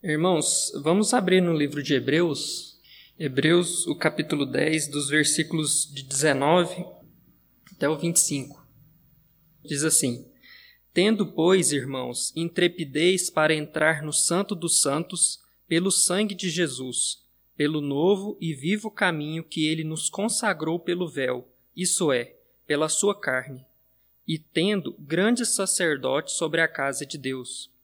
Irmãos, vamos abrir no livro de Hebreus, Hebreus, o capítulo 10, dos versículos de 19 até o 25. Diz assim: Tendo, pois, irmãos, intrepidez para entrar no Santo dos Santos, pelo sangue de Jesus, pelo novo e vivo caminho que ele nos consagrou pelo véu, isso é, pela sua carne, e tendo grande sacerdote sobre a casa de Deus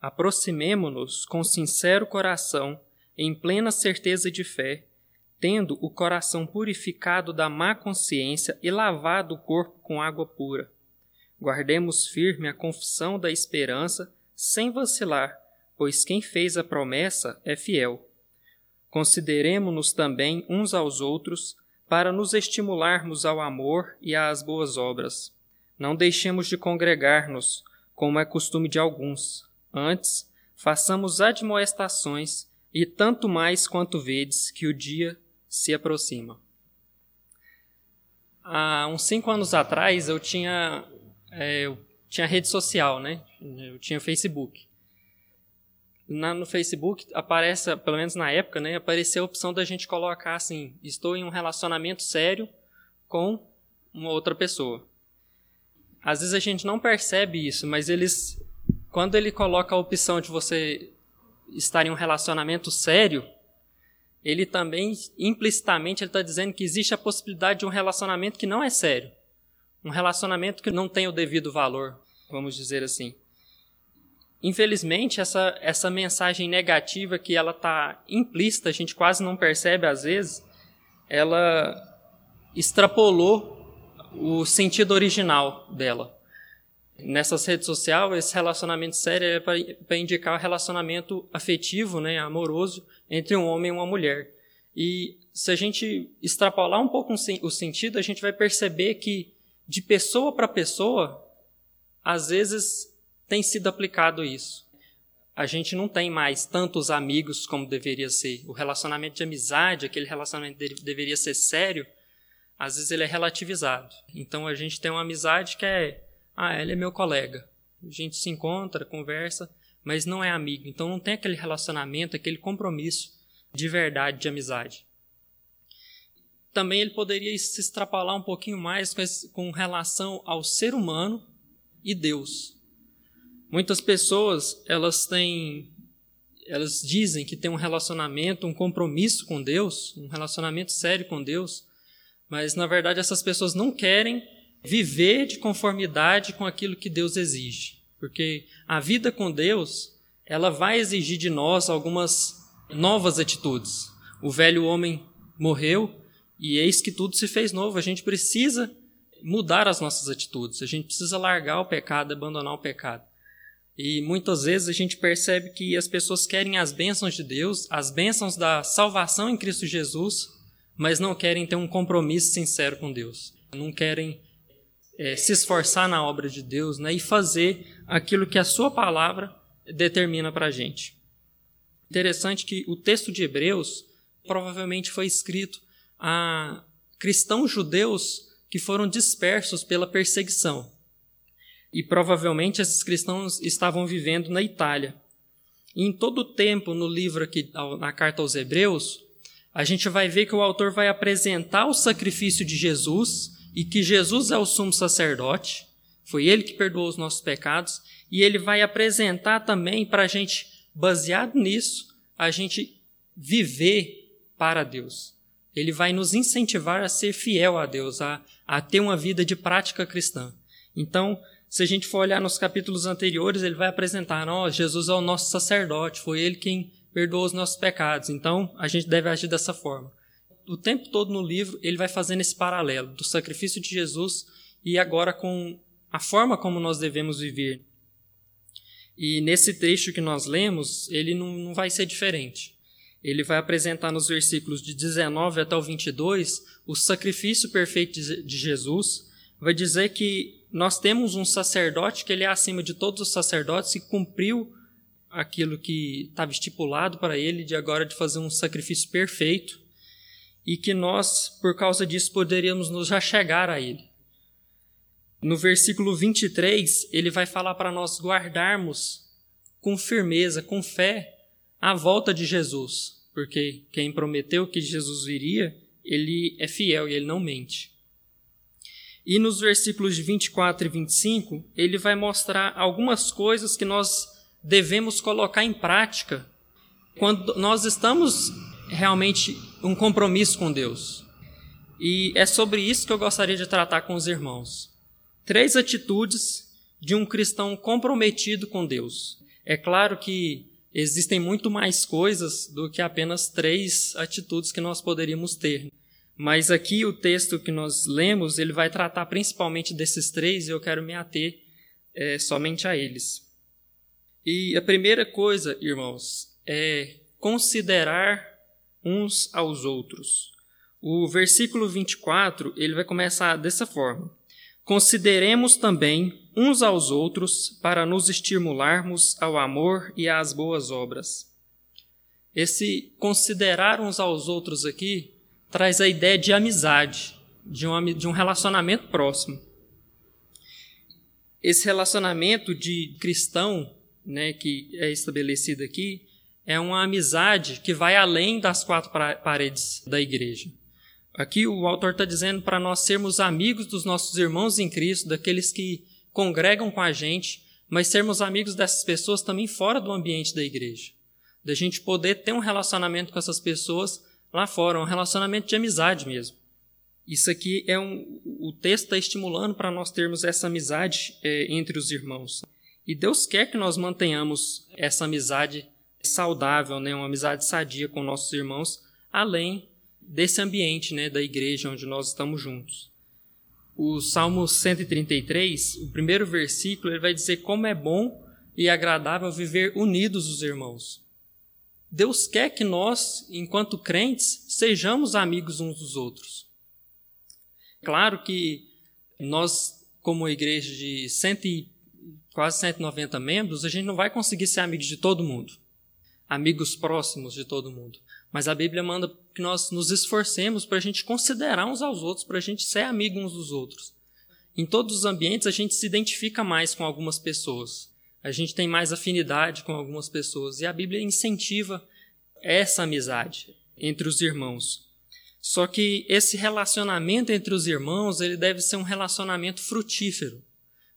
Aproximemo-nos com sincero coração, em plena certeza de fé, tendo o coração purificado da má consciência e lavado o corpo com água pura. Guardemos firme a confissão da esperança, sem vacilar, pois quem fez a promessa é fiel. Consideremo-nos também uns aos outros, para nos estimularmos ao amor e às boas obras. Não deixemos de congregar-nos, como é costume de alguns Antes, façamos admoestações, e tanto mais quanto vedes que o dia se aproxima. Há uns cinco anos atrás eu tinha, é, eu tinha rede social, né? Eu tinha Facebook. Na, no Facebook aparece, pelo menos na época, né, apareceu a opção da gente colocar assim: estou em um relacionamento sério com uma outra pessoa. Às vezes a gente não percebe isso, mas eles quando ele coloca a opção de você estar em um relacionamento sério, ele também, implicitamente, ele está dizendo que existe a possibilidade de um relacionamento que não é sério. Um relacionamento que não tem o devido valor, vamos dizer assim. Infelizmente, essa, essa mensagem negativa que ela está implícita, a gente quase não percebe às vezes, ela extrapolou o sentido original dela. Nessas redes sociais, esse relacionamento sério é para indicar o relacionamento afetivo, né, amoroso, entre um homem e uma mulher. E se a gente extrapolar um pouco o sentido, a gente vai perceber que de pessoa para pessoa, às vezes tem sido aplicado isso. A gente não tem mais tantos amigos como deveria ser. O relacionamento de amizade, aquele relacionamento que deveria ser sério, às vezes ele é relativizado. Então a gente tem uma amizade que é ah, ele é meu colega. A gente se encontra, conversa, mas não é amigo. Então não tem aquele relacionamento, aquele compromisso de verdade, de amizade. Também ele poderia se extrapolar um pouquinho mais com relação ao ser humano e Deus. Muitas pessoas, elas têm elas dizem que tem um relacionamento, um compromisso com Deus, um relacionamento sério com Deus, mas na verdade essas pessoas não querem viver de conformidade com aquilo que Deus exige. Porque a vida com Deus, ela vai exigir de nós algumas novas atitudes. O velho homem morreu e eis que tudo se fez novo. A gente precisa mudar as nossas atitudes. A gente precisa largar o pecado, abandonar o pecado. E muitas vezes a gente percebe que as pessoas querem as bênçãos de Deus, as bênçãos da salvação em Cristo Jesus, mas não querem ter um compromisso sincero com Deus. Não querem é, se esforçar na obra de Deus né, e fazer aquilo que a sua palavra determina para a gente. Interessante que o texto de Hebreus provavelmente foi escrito a cristãos judeus que foram dispersos pela perseguição. E provavelmente esses cristãos estavam vivendo na Itália. E em todo o tempo, no livro aqui, na carta aos Hebreus, a gente vai ver que o autor vai apresentar o sacrifício de Jesus e que Jesus é o sumo sacerdote, foi ele que perdoou os nossos pecados, e ele vai apresentar também para a gente, baseado nisso, a gente viver para Deus. Ele vai nos incentivar a ser fiel a Deus, a, a ter uma vida de prática cristã. Então, se a gente for olhar nos capítulos anteriores, ele vai apresentar: ó, Jesus é o nosso sacerdote, foi ele quem perdoou os nossos pecados. Então, a gente deve agir dessa forma o tempo todo no livro ele vai fazendo esse paralelo do sacrifício de Jesus e agora com a forma como nós devemos viver. E nesse trecho que nós lemos, ele não, não vai ser diferente. Ele vai apresentar nos versículos de 19 até o 22 o sacrifício perfeito de Jesus. Vai dizer que nós temos um sacerdote que ele é acima de todos os sacerdotes e cumpriu aquilo que estava estipulado para ele de agora de fazer um sacrifício perfeito e que nós, por causa disso, poderíamos nos chegar a Ele. No versículo 23, ele vai falar para nós guardarmos com firmeza, com fé, a volta de Jesus, porque quem prometeu que Jesus viria, ele é fiel e ele não mente. E nos versículos de 24 e 25, ele vai mostrar algumas coisas que nós devemos colocar em prática quando nós estamos realmente um compromisso com Deus. E é sobre isso que eu gostaria de tratar com os irmãos. Três atitudes de um cristão comprometido com Deus. É claro que existem muito mais coisas do que apenas três atitudes que nós poderíamos ter. Mas aqui o texto que nós lemos, ele vai tratar principalmente desses três e eu quero me ater é, somente a eles. E a primeira coisa, irmãos, é considerar uns aos outros. O versículo 24, ele vai começar dessa forma: Consideremos também uns aos outros para nos estimularmos ao amor e às boas obras. Esse considerar uns aos outros aqui traz a ideia de amizade, de um, de um relacionamento próximo. Esse relacionamento de cristão, né, que é estabelecido aqui, é uma amizade que vai além das quatro paredes da igreja. Aqui o autor está dizendo para nós sermos amigos dos nossos irmãos em Cristo, daqueles que congregam com a gente, mas sermos amigos dessas pessoas também fora do ambiente da igreja. Da gente poder ter um relacionamento com essas pessoas lá fora, um relacionamento de amizade mesmo. Isso aqui é um. O texto está estimulando para nós termos essa amizade é, entre os irmãos. E Deus quer que nós mantenhamos essa amizade saudável, né, uma amizade sadia com nossos irmãos, além desse ambiente né, da igreja onde nós estamos juntos. O Salmo 133, o primeiro versículo, ele vai dizer como é bom e agradável viver unidos os irmãos. Deus quer que nós, enquanto crentes, sejamos amigos uns dos outros. Claro que nós, como igreja de cento e, quase 190 membros, a gente não vai conseguir ser amigos de todo mundo amigos próximos de todo mundo. Mas a Bíblia manda que nós nos esforcemos para a gente considerar uns aos outros, para a gente ser amigo uns dos outros. Em todos os ambientes a gente se identifica mais com algumas pessoas. A gente tem mais afinidade com algumas pessoas. E a Bíblia incentiva essa amizade entre os irmãos. Só que esse relacionamento entre os irmãos, ele deve ser um relacionamento frutífero,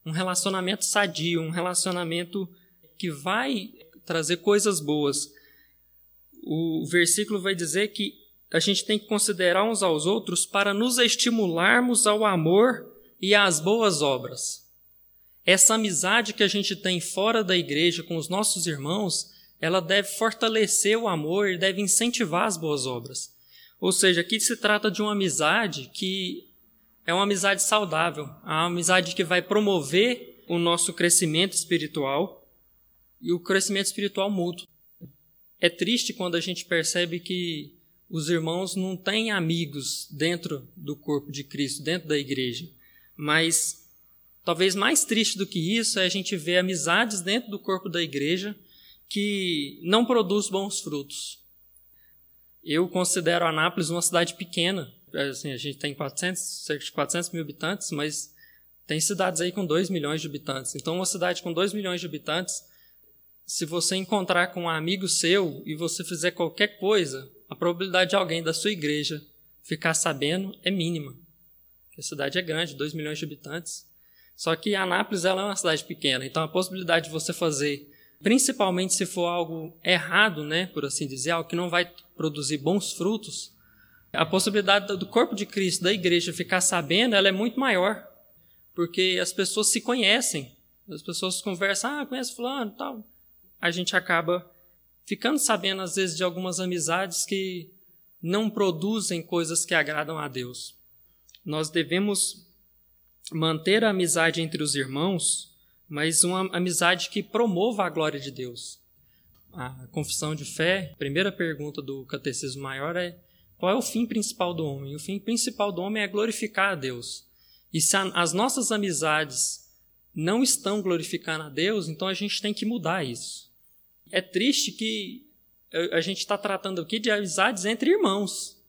um relacionamento sadio, um relacionamento que vai trazer coisas boas. O versículo vai dizer que a gente tem que considerar uns aos outros para nos estimularmos ao amor e às boas obras. Essa amizade que a gente tem fora da igreja com os nossos irmãos, ela deve fortalecer o amor e deve incentivar as boas obras. Ou seja, aqui se trata de uma amizade que é uma amizade saudável, uma amizade que vai promover o nosso crescimento espiritual e o crescimento espiritual mútuo. É triste quando a gente percebe que os irmãos não têm amigos dentro do corpo de Cristo, dentro da igreja. Mas talvez mais triste do que isso é a gente ver amizades dentro do corpo da igreja que não produz bons frutos. Eu considero Anápolis uma cidade pequena. Assim, a gente tem 400, cerca de 400 mil habitantes, mas tem cidades aí com 2 milhões de habitantes. Então, uma cidade com 2 milhões de habitantes se você encontrar com um amigo seu e você fizer qualquer coisa, a probabilidade de alguém da sua igreja ficar sabendo é mínima. a cidade é grande, 2 milhões de habitantes. Só que Anápolis ela é uma cidade pequena, então a possibilidade de você fazer, principalmente se for algo errado, né, por assim dizer, algo que não vai produzir bons frutos, a possibilidade do corpo de Cristo, da igreja, ficar sabendo, ela é muito maior. Porque as pessoas se conhecem. As pessoas conversam, ah, conhece fulano, tal a gente acaba ficando sabendo, às vezes, de algumas amizades que não produzem coisas que agradam a Deus. Nós devemos manter a amizade entre os irmãos, mas uma amizade que promova a glória de Deus. A confissão de fé, primeira pergunta do Catecismo Maior é: qual é o fim principal do homem? O fim principal do homem é glorificar a Deus. E se as nossas amizades não estão glorificando a Deus, então a gente tem que mudar isso é triste que a gente está tratando aqui de amizades entre irmãos.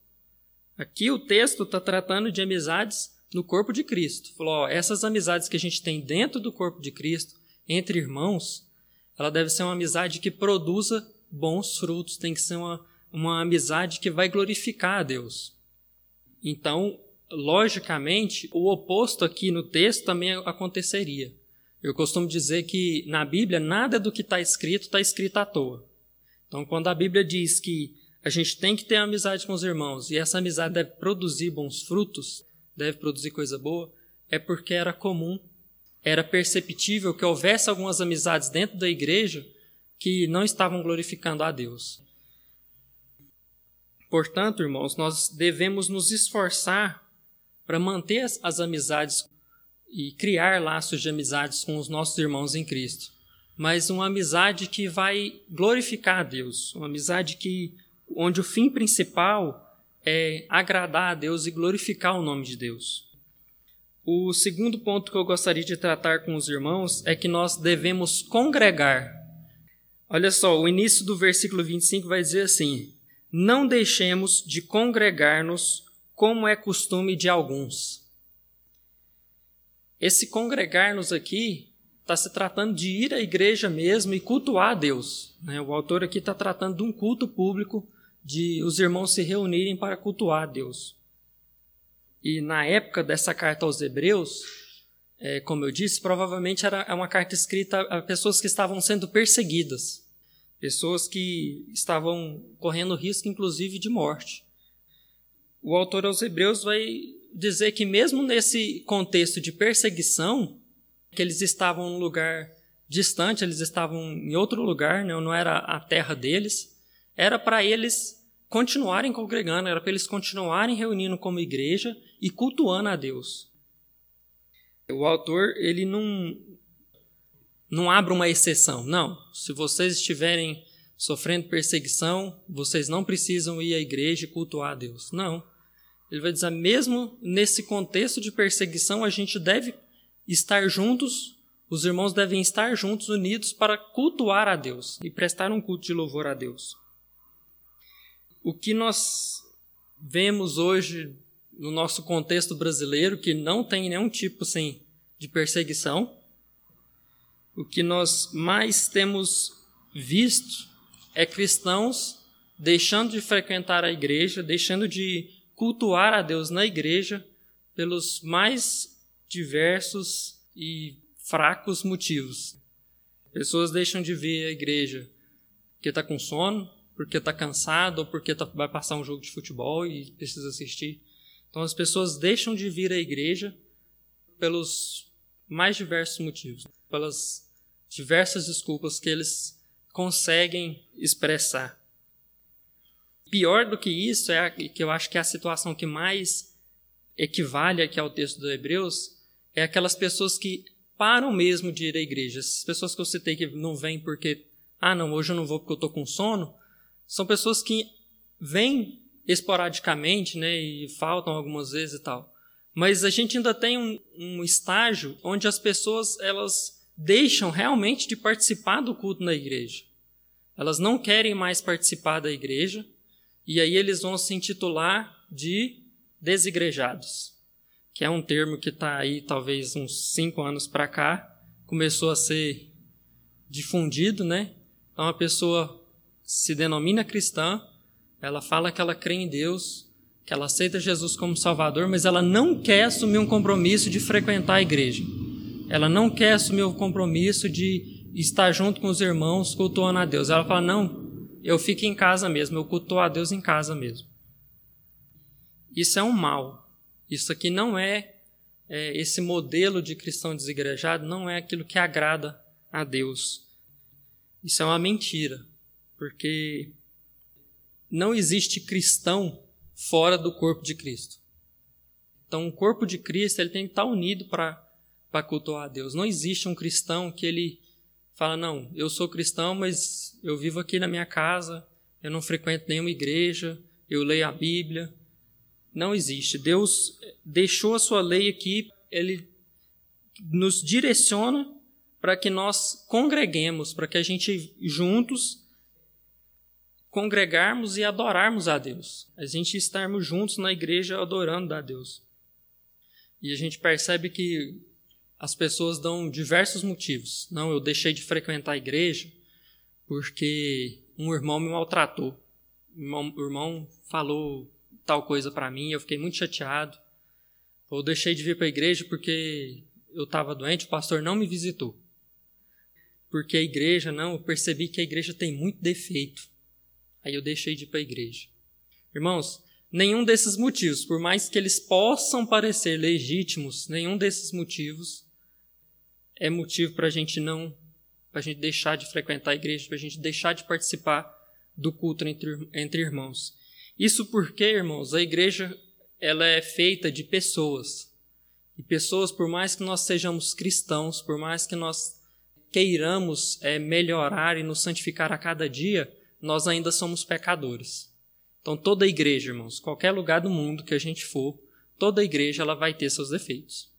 Aqui o texto está tratando de amizades no corpo de Cristo. Falou, ó, essas amizades que a gente tem dentro do corpo de Cristo, entre irmãos, ela deve ser uma amizade que produza bons frutos, tem que ser uma, uma amizade que vai glorificar a Deus. Então, logicamente, o oposto aqui no texto também aconteceria. Eu costumo dizer que na Bíblia nada do que está escrito está escrito à toa. Então, quando a Bíblia diz que a gente tem que ter amizade com os irmãos e essa amizade deve produzir bons frutos, deve produzir coisa boa, é porque era comum, era perceptível que houvesse algumas amizades dentro da igreja que não estavam glorificando a Deus. Portanto, irmãos, nós devemos nos esforçar para manter as, as amizades e criar laços de amizades com os nossos irmãos em Cristo. Mas uma amizade que vai glorificar a Deus, uma amizade que onde o fim principal é agradar a Deus e glorificar o nome de Deus. O segundo ponto que eu gostaria de tratar com os irmãos é que nós devemos congregar. Olha só, o início do versículo 25 vai dizer assim: Não deixemos de congregar-nos como é costume de alguns. Esse congregar-nos aqui está se tratando de ir à igreja mesmo e cultuar a Deus. Né? O autor aqui está tratando de um culto público, de os irmãos se reunirem para cultuar a Deus. E na época dessa carta aos Hebreus, é, como eu disse, provavelmente era uma carta escrita a pessoas que estavam sendo perseguidas, pessoas que estavam correndo risco, inclusive, de morte o autor aos Hebreus vai dizer que, mesmo nesse contexto de perseguição, que eles estavam num lugar distante, eles estavam em outro lugar, né, não era a terra deles, era para eles continuarem congregando, era para eles continuarem reunindo como igreja e cultuando a Deus. O autor ele não não abre uma exceção. Não, se vocês estiverem sofrendo perseguição, vocês não precisam ir à igreja e cultuar a Deus. Não. Ele vai dizer, mesmo nesse contexto de perseguição, a gente deve estar juntos, os irmãos devem estar juntos, unidos para cultuar a Deus e prestar um culto de louvor a Deus. O que nós vemos hoje no nosso contexto brasileiro, que não tem nenhum tipo assim, de perseguição, o que nós mais temos visto é cristãos deixando de frequentar a igreja, deixando de cultuar a Deus na igreja pelos mais diversos e fracos motivos. Pessoas deixam de vir à igreja porque está com sono, porque está cansado ou porque tá, vai passar um jogo de futebol e precisa assistir. Então as pessoas deixam de vir à igreja pelos mais diversos motivos, pelas diversas desculpas que eles conseguem expressar. Pior do que isso, é a, que eu acho que é a situação que mais equivale aqui ao texto do Hebreus, é aquelas pessoas que param mesmo de ir à igreja. As pessoas que eu citei que não vêm porque, ah, não, hoje eu não vou porque eu estou com sono, são pessoas que vêm esporadicamente, né, e faltam algumas vezes e tal. Mas a gente ainda tem um, um estágio onde as pessoas elas deixam realmente de participar do culto na igreja. Elas não querem mais participar da igreja, e aí eles vão se intitular de desigrejados, que é um termo que está aí talvez uns cinco anos para cá, começou a ser difundido, né? Então a pessoa se denomina cristã, ela fala que ela crê em Deus, que ela aceita Jesus como Salvador, mas ela não quer assumir um compromisso de frequentar a igreja. Ela não quer assumir o compromisso de estar junto com os irmãos cultuando a Deus. Ela fala: não, eu fico em casa mesmo, eu cultuo a Deus em casa mesmo. Isso é um mal. Isso aqui não é, é esse modelo de cristão desigrejado, não é aquilo que agrada a Deus. Isso é uma mentira, porque não existe cristão fora do corpo de Cristo. Então, o corpo de Cristo ele tem que estar unido para cultuar a Deus. Não existe um cristão que ele fala: não, eu sou cristão, mas eu vivo aqui na minha casa, eu não frequento nenhuma igreja, eu leio a Bíblia. Não existe. Deus deixou a sua lei aqui, ele nos direciona para que nós congreguemos, para que a gente juntos congregarmos e adorarmos a Deus. A gente estarmos juntos na igreja adorando a Deus. E a gente percebe que as pessoas dão diversos motivos. Não, eu deixei de frequentar a igreja porque um irmão me maltratou. O irmão, falou tal coisa para mim, eu fiquei muito chateado. Ou deixei de vir para a igreja porque eu estava doente, o pastor não me visitou. Porque a igreja, não, eu percebi que a igreja tem muito defeito. Aí eu deixei de ir para a igreja. Irmãos, nenhum desses motivos, por mais que eles possam parecer legítimos, nenhum desses motivos é motivo para a gente não, para a gente deixar de frequentar a igreja, para a gente deixar de participar do culto entre, entre irmãos. Isso porque, irmãos, a igreja ela é feita de pessoas. E pessoas, por mais que nós sejamos cristãos, por mais que nós queiramos é, melhorar e nos santificar a cada dia, nós ainda somos pecadores. Então, toda igreja, irmãos, qualquer lugar do mundo que a gente for, toda igreja ela vai ter seus defeitos.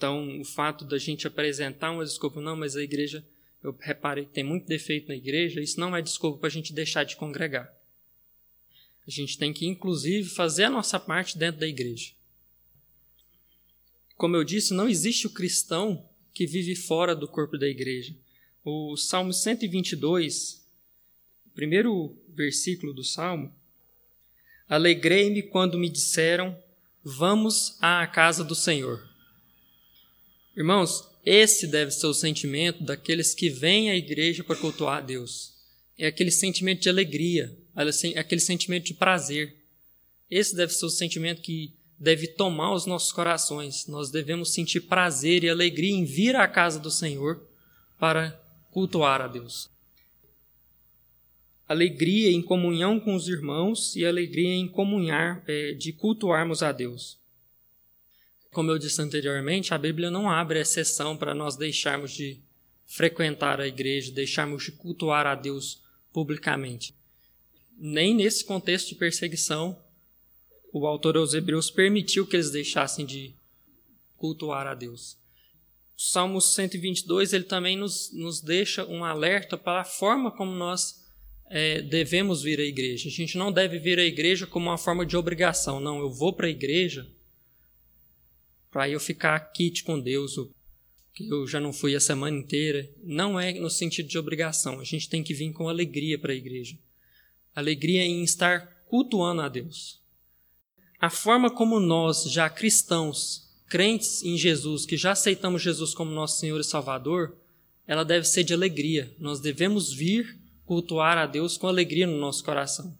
Então, o fato da gente apresentar uma desculpa, não, mas a igreja, eu reparei que tem muito defeito na igreja, isso não é desculpa para a gente deixar de congregar. A gente tem que, inclusive, fazer a nossa parte dentro da igreja. Como eu disse, não existe o cristão que vive fora do corpo da igreja. O Salmo 122, primeiro versículo do Salmo, Alegrei-me quando me disseram, vamos à casa do Senhor. Irmãos, esse deve ser o sentimento daqueles que vêm à igreja para cultuar a Deus. É aquele sentimento de alegria, aquele sentimento de prazer. Esse deve ser o sentimento que deve tomar os nossos corações. Nós devemos sentir prazer e alegria em vir à casa do Senhor para cultuar a Deus. Alegria em comunhão com os irmãos e alegria em comunhar, é, de cultuarmos a Deus. Como eu disse anteriormente, a Bíblia não abre exceção para nós deixarmos de frequentar a igreja, deixarmos de cultuar a Deus publicamente. Nem nesse contexto de perseguição o autor aos Hebreus permitiu que eles deixassem de cultuar a Deus. O Salmo 122 ele também nos, nos deixa um alerta para a forma como nós é, devemos vir à igreja. A gente não deve vir à igreja como uma forma de obrigação. Não, eu vou para a igreja para eu ficar quite com Deus, que eu já não fui a semana inteira. Não é no sentido de obrigação. A gente tem que vir com alegria para a igreja. Alegria em estar cultuando a Deus. A forma como nós, já cristãos, crentes em Jesus, que já aceitamos Jesus como nosso Senhor e Salvador, ela deve ser de alegria. Nós devemos vir cultuar a Deus com alegria no nosso coração,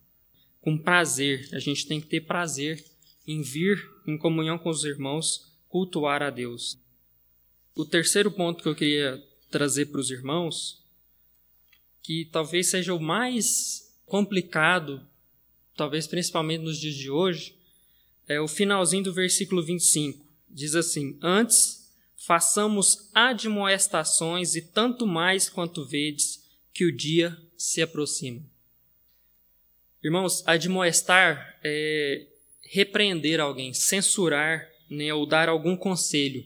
com prazer. A gente tem que ter prazer em vir em comunhão com os irmãos cultuar a Deus. O terceiro ponto que eu queria trazer para os irmãos, que talvez seja o mais complicado, talvez principalmente nos dias de hoje, é o finalzinho do versículo 25. Diz assim: Antes façamos admoestações e tanto mais quanto vedes que o dia se aproxima. Irmãos, admoestar é repreender alguém, censurar, né, ou dar algum conselho.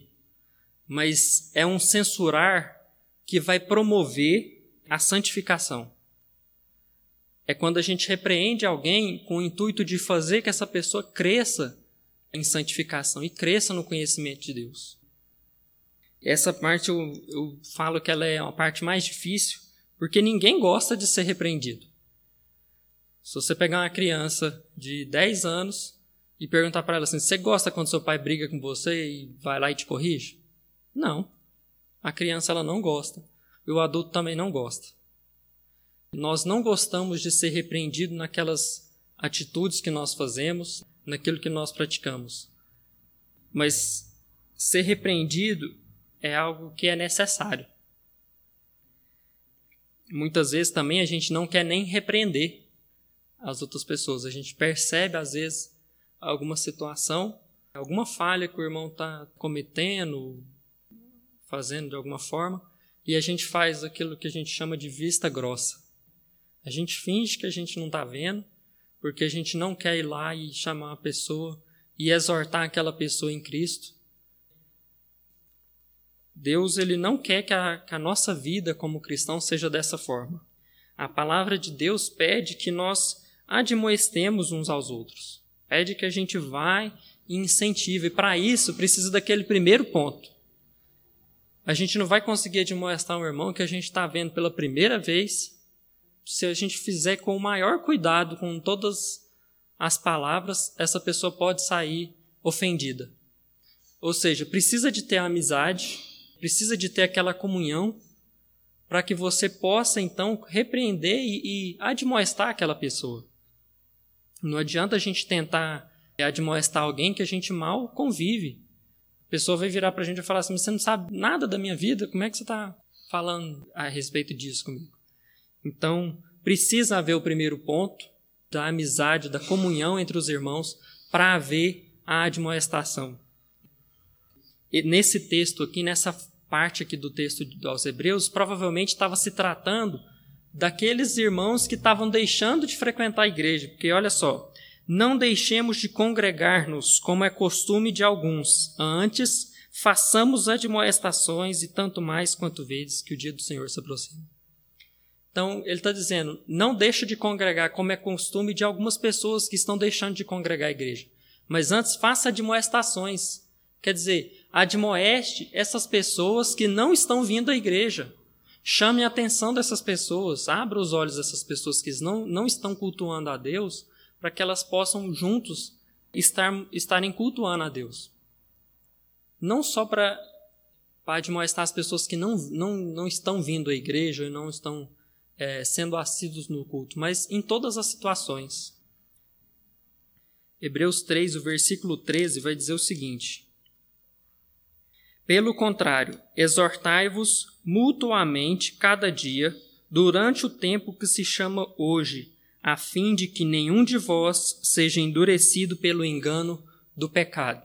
Mas é um censurar que vai promover a santificação é quando a gente repreende alguém com o intuito de fazer que essa pessoa cresça em santificação e cresça no conhecimento de Deus. Essa parte eu, eu falo que ela é uma parte mais difícil, porque ninguém gosta de ser repreendido. Se você pegar uma criança de 10 anos e perguntar para ela assim: você gosta quando seu pai briga com você e vai lá e te corrige? Não. A criança ela não gosta. E o adulto também não gosta. Nós não gostamos de ser repreendido naquelas atitudes que nós fazemos, naquilo que nós praticamos. Mas ser repreendido é algo que é necessário. Muitas vezes também a gente não quer nem repreender as outras pessoas. A gente percebe, às vezes, alguma situação, alguma falha que o irmão está cometendo, fazendo de alguma forma, e a gente faz aquilo que a gente chama de vista grossa. A gente finge que a gente não está vendo, porque a gente não quer ir lá e chamar a pessoa e exortar aquela pessoa em Cristo. Deus ele não quer que a, que a nossa vida como cristão seja dessa forma. A palavra de Deus pede que nós admoestemos uns aos outros. Pede que a gente vá e incentive. E para isso precisa daquele primeiro ponto. A gente não vai conseguir admoestar um irmão que a gente está vendo pela primeira vez se a gente fizer com o maior cuidado com todas as palavras, essa pessoa pode sair ofendida. Ou seja, precisa de ter amizade, precisa de ter aquela comunhão para que você possa então repreender e, e admoestar aquela pessoa. Não adianta a gente tentar admoestar alguém que a gente mal convive. A pessoa vai virar para a gente e falar assim: você não sabe nada da minha vida, como é que você está falando a respeito disso comigo? Então, precisa haver o primeiro ponto da amizade, da comunhão entre os irmãos, para haver a admoestação. E nesse texto aqui, nessa parte aqui do texto aos Hebreus, provavelmente estava se tratando daqueles irmãos que estavam deixando de frequentar a igreja, porque olha só, não deixemos de congregar-nos, como é costume de alguns, antes façamos admoestações e tanto mais quanto vezes que o dia do Senhor se aproxima. Então, ele está dizendo, não deixa de congregar, como é costume de algumas pessoas que estão deixando de congregar a igreja. Mas antes, faça admoestações. Quer dizer, admoeste essas pessoas que não estão vindo à igreja. Chame a atenção dessas pessoas, abra os olhos dessas pessoas que não, não estão cultuando a Deus, para que elas possam juntos estar, estarem cultuando a Deus. Não só para, admoestar as pessoas que não, não, não estão vindo à igreja e não estão é, sendo assíduos no culto, mas em todas as situações. Hebreus 3, o versículo 13, vai dizer o seguinte: Pelo contrário, exortai-vos mutuamente cada dia, durante o tempo que se chama hoje, a fim de que nenhum de vós seja endurecido pelo engano do pecado.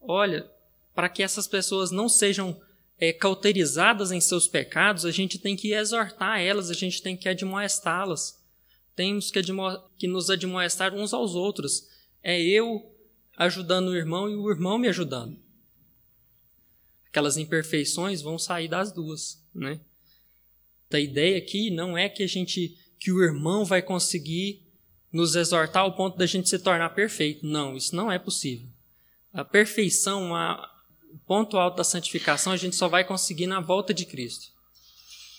Olha, para que essas pessoas não sejam é, cauterizadas em seus pecados, a gente tem que exortar elas, a gente tem que admoestá-las. Temos que, que nos admoestar uns aos outros. É eu ajudando o irmão e o irmão me ajudando. Aquelas imperfeições vão sair das duas, né? A ideia aqui não é que a gente que o irmão vai conseguir nos exortar ao ponto da gente se tornar perfeito. Não, isso não é possível. A perfeição, a, o ponto alto da santificação, a gente só vai conseguir na volta de Cristo.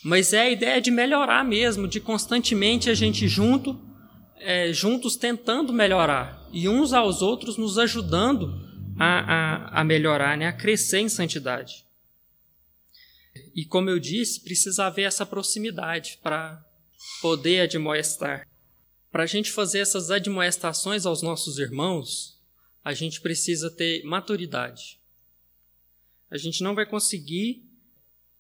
Mas é a ideia de melhorar mesmo, de constantemente a gente junto, é, juntos tentando melhorar e uns aos outros nos ajudando a, a, a melhorar, né, a crescer em santidade. E como eu disse, precisa haver essa proximidade para poder admoestar. Para a gente fazer essas admoestações aos nossos irmãos, a gente precisa ter maturidade. A gente não vai conseguir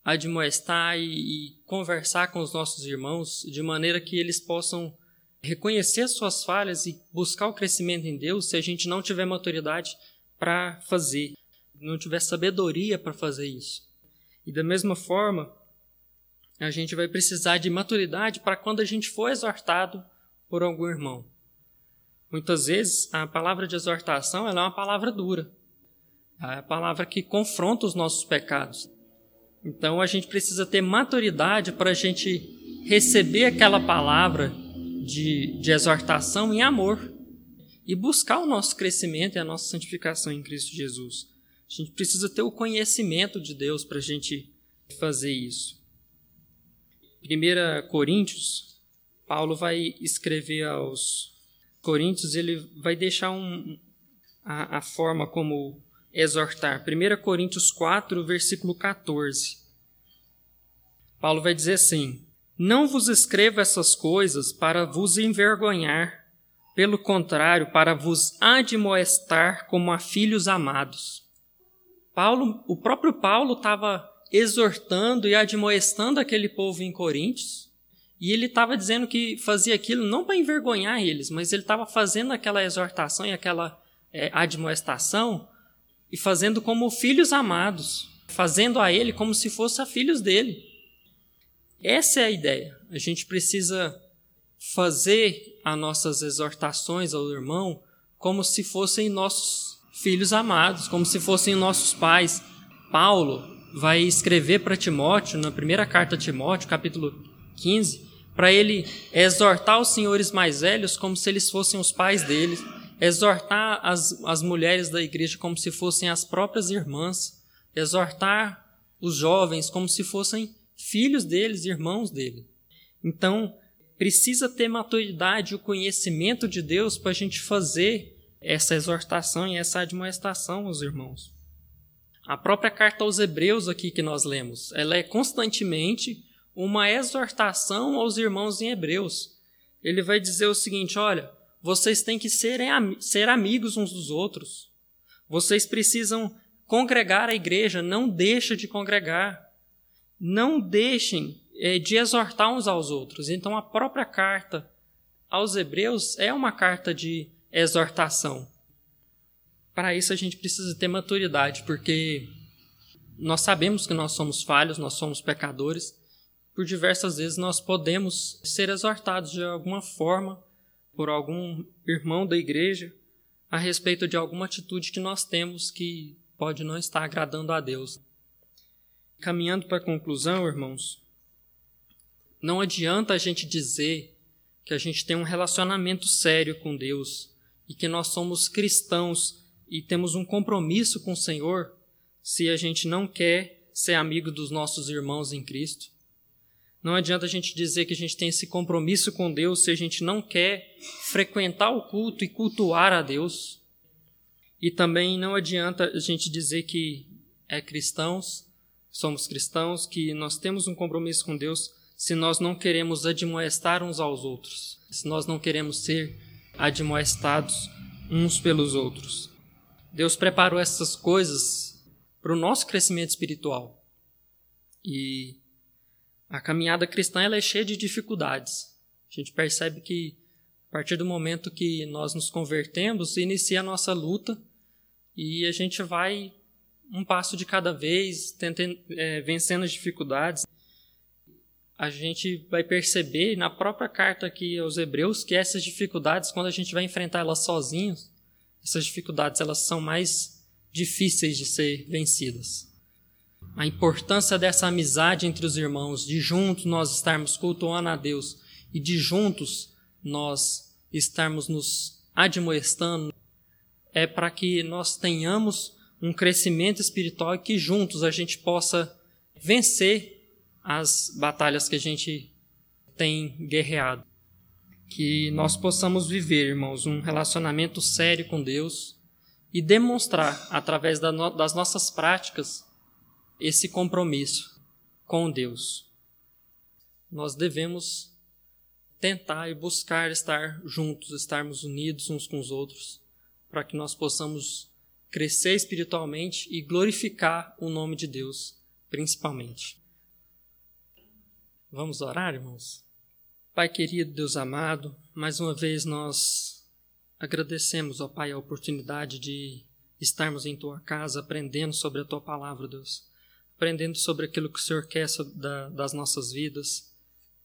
admoestar e, e conversar com os nossos irmãos de maneira que eles possam reconhecer suas falhas e buscar o crescimento em Deus se a gente não tiver maturidade para fazer, não tiver sabedoria para fazer isso. E da mesma forma, a gente vai precisar de maturidade para quando a gente for exortado por algum irmão. Muitas vezes a palavra de exortação é uma palavra dura. É a palavra que confronta os nossos pecados. Então a gente precisa ter maturidade para a gente receber aquela palavra de, de exortação em amor e buscar o nosso crescimento e a nossa santificação em Cristo Jesus. A gente precisa ter o conhecimento de Deus para a gente fazer isso. 1 Coríntios, Paulo vai escrever aos Coríntios, ele vai deixar um, a, a forma como exortar. 1 Coríntios 4, versículo 14. Paulo vai dizer assim: Não vos escrevo essas coisas para vos envergonhar, pelo contrário, para vos admoestar como a filhos amados. Paulo, o próprio Paulo estava exortando e admoestando aquele povo em Coríntios, e ele estava dizendo que fazia aquilo não para envergonhar eles, mas ele estava fazendo aquela exortação e aquela é, admoestação e fazendo como filhos amados, fazendo a ele como se fossem filhos dele. Essa é a ideia. A gente precisa fazer as nossas exortações ao irmão como se fossem nossos filhos amados, como se fossem nossos pais. Paulo vai escrever para Timóteo, na primeira carta a Timóteo, capítulo 15, para ele exortar os senhores mais velhos como se eles fossem os pais deles exortar as, as mulheres da igreja como se fossem as próprias irmãs, exortar os jovens como se fossem filhos deles, irmãos dele. Então, precisa ter maturidade e o conhecimento de Deus para a gente fazer essa exortação e essa admoestação aos irmãos. A própria carta aos Hebreus aqui que nós lemos, ela é constantemente uma exortação aos irmãos em Hebreus. Ele vai dizer o seguinte: olha, vocês têm que ser, amigos uns dos outros. Vocês precisam congregar a igreja, não deixa de congregar. Não deixem é, de exortar uns aos outros. Então, a própria carta aos Hebreus é uma carta de exortação. Para isso, a gente precisa ter maturidade, porque nós sabemos que nós somos falhos, nós somos pecadores. Por diversas vezes, nós podemos ser exortados de alguma forma por algum irmão da igreja a respeito de alguma atitude que nós temos que pode não estar agradando a Deus. Caminhando para a conclusão, irmãos, não adianta a gente dizer que a gente tem um relacionamento sério com Deus e que nós somos cristãos e temos um compromisso com o Senhor se a gente não quer ser amigo dos nossos irmãos em Cristo. Não adianta a gente dizer que a gente tem esse compromisso com Deus se a gente não quer frequentar o culto e cultuar a Deus. E também não adianta a gente dizer que é cristãos, somos cristãos, que nós temos um compromisso com Deus se nós não queremos admoestar uns aos outros, se nós não queremos ser admoestados uns pelos outros. Deus preparou essas coisas para o nosso crescimento espiritual. E a caminhada cristã ela é cheia de dificuldades. A gente percebe que a partir do momento que nós nos convertemos, inicia a nossa luta e a gente vai um passo de cada vez, tentando, é, vencendo as dificuldades. A gente vai perceber na própria carta aqui aos Hebreus que essas dificuldades, quando a gente vai enfrentar elas sozinhos, essas dificuldades elas são mais difíceis de ser vencidas. A importância dessa amizade entre os irmãos, de juntos nós estarmos cultuando a Deus e de juntos nós estarmos nos admoestando, é para que nós tenhamos um crescimento espiritual e que juntos a gente possa vencer as batalhas que a gente tem guerreado. Que nós possamos viver, irmãos, um relacionamento sério com Deus e demonstrar, através das nossas práticas, esse compromisso com Deus. Nós devemos tentar e buscar estar juntos, estarmos unidos uns com os outros, para que nós possamos crescer espiritualmente e glorificar o nome de Deus, principalmente. Vamos orar, irmãos? Pai querido, Deus amado, mais uma vez nós agradecemos, ó Pai, a oportunidade de estarmos em tua casa aprendendo sobre a tua palavra, Deus aprendendo sobre aquilo que o Senhor quer das nossas vidas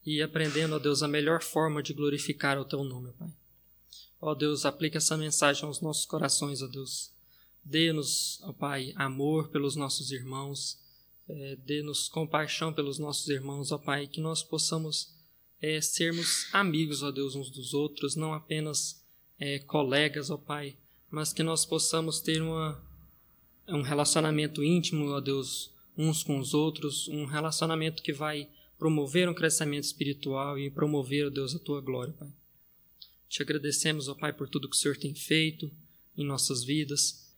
e aprendendo, ó Deus, a melhor forma de glorificar o Teu nome, Pai. Ó Deus, aplique essa mensagem aos nossos corações, ó Deus. Dê-nos, ó Pai, amor pelos nossos irmãos, é, dê-nos compaixão pelos nossos irmãos, ó Pai, que nós possamos é, sermos amigos, ó Deus, uns dos outros, não apenas é, colegas, ó Pai, mas que nós possamos ter uma, um relacionamento íntimo, ó Deus, uns com os outros, um relacionamento que vai promover um crescimento espiritual e promover, ó Deus, a tua glória, Pai. Te agradecemos, ó Pai, por tudo que o Senhor tem feito em nossas vidas.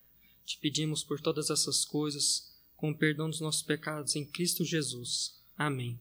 Te pedimos por todas essas coisas, com o perdão dos nossos pecados em Cristo Jesus. Amém.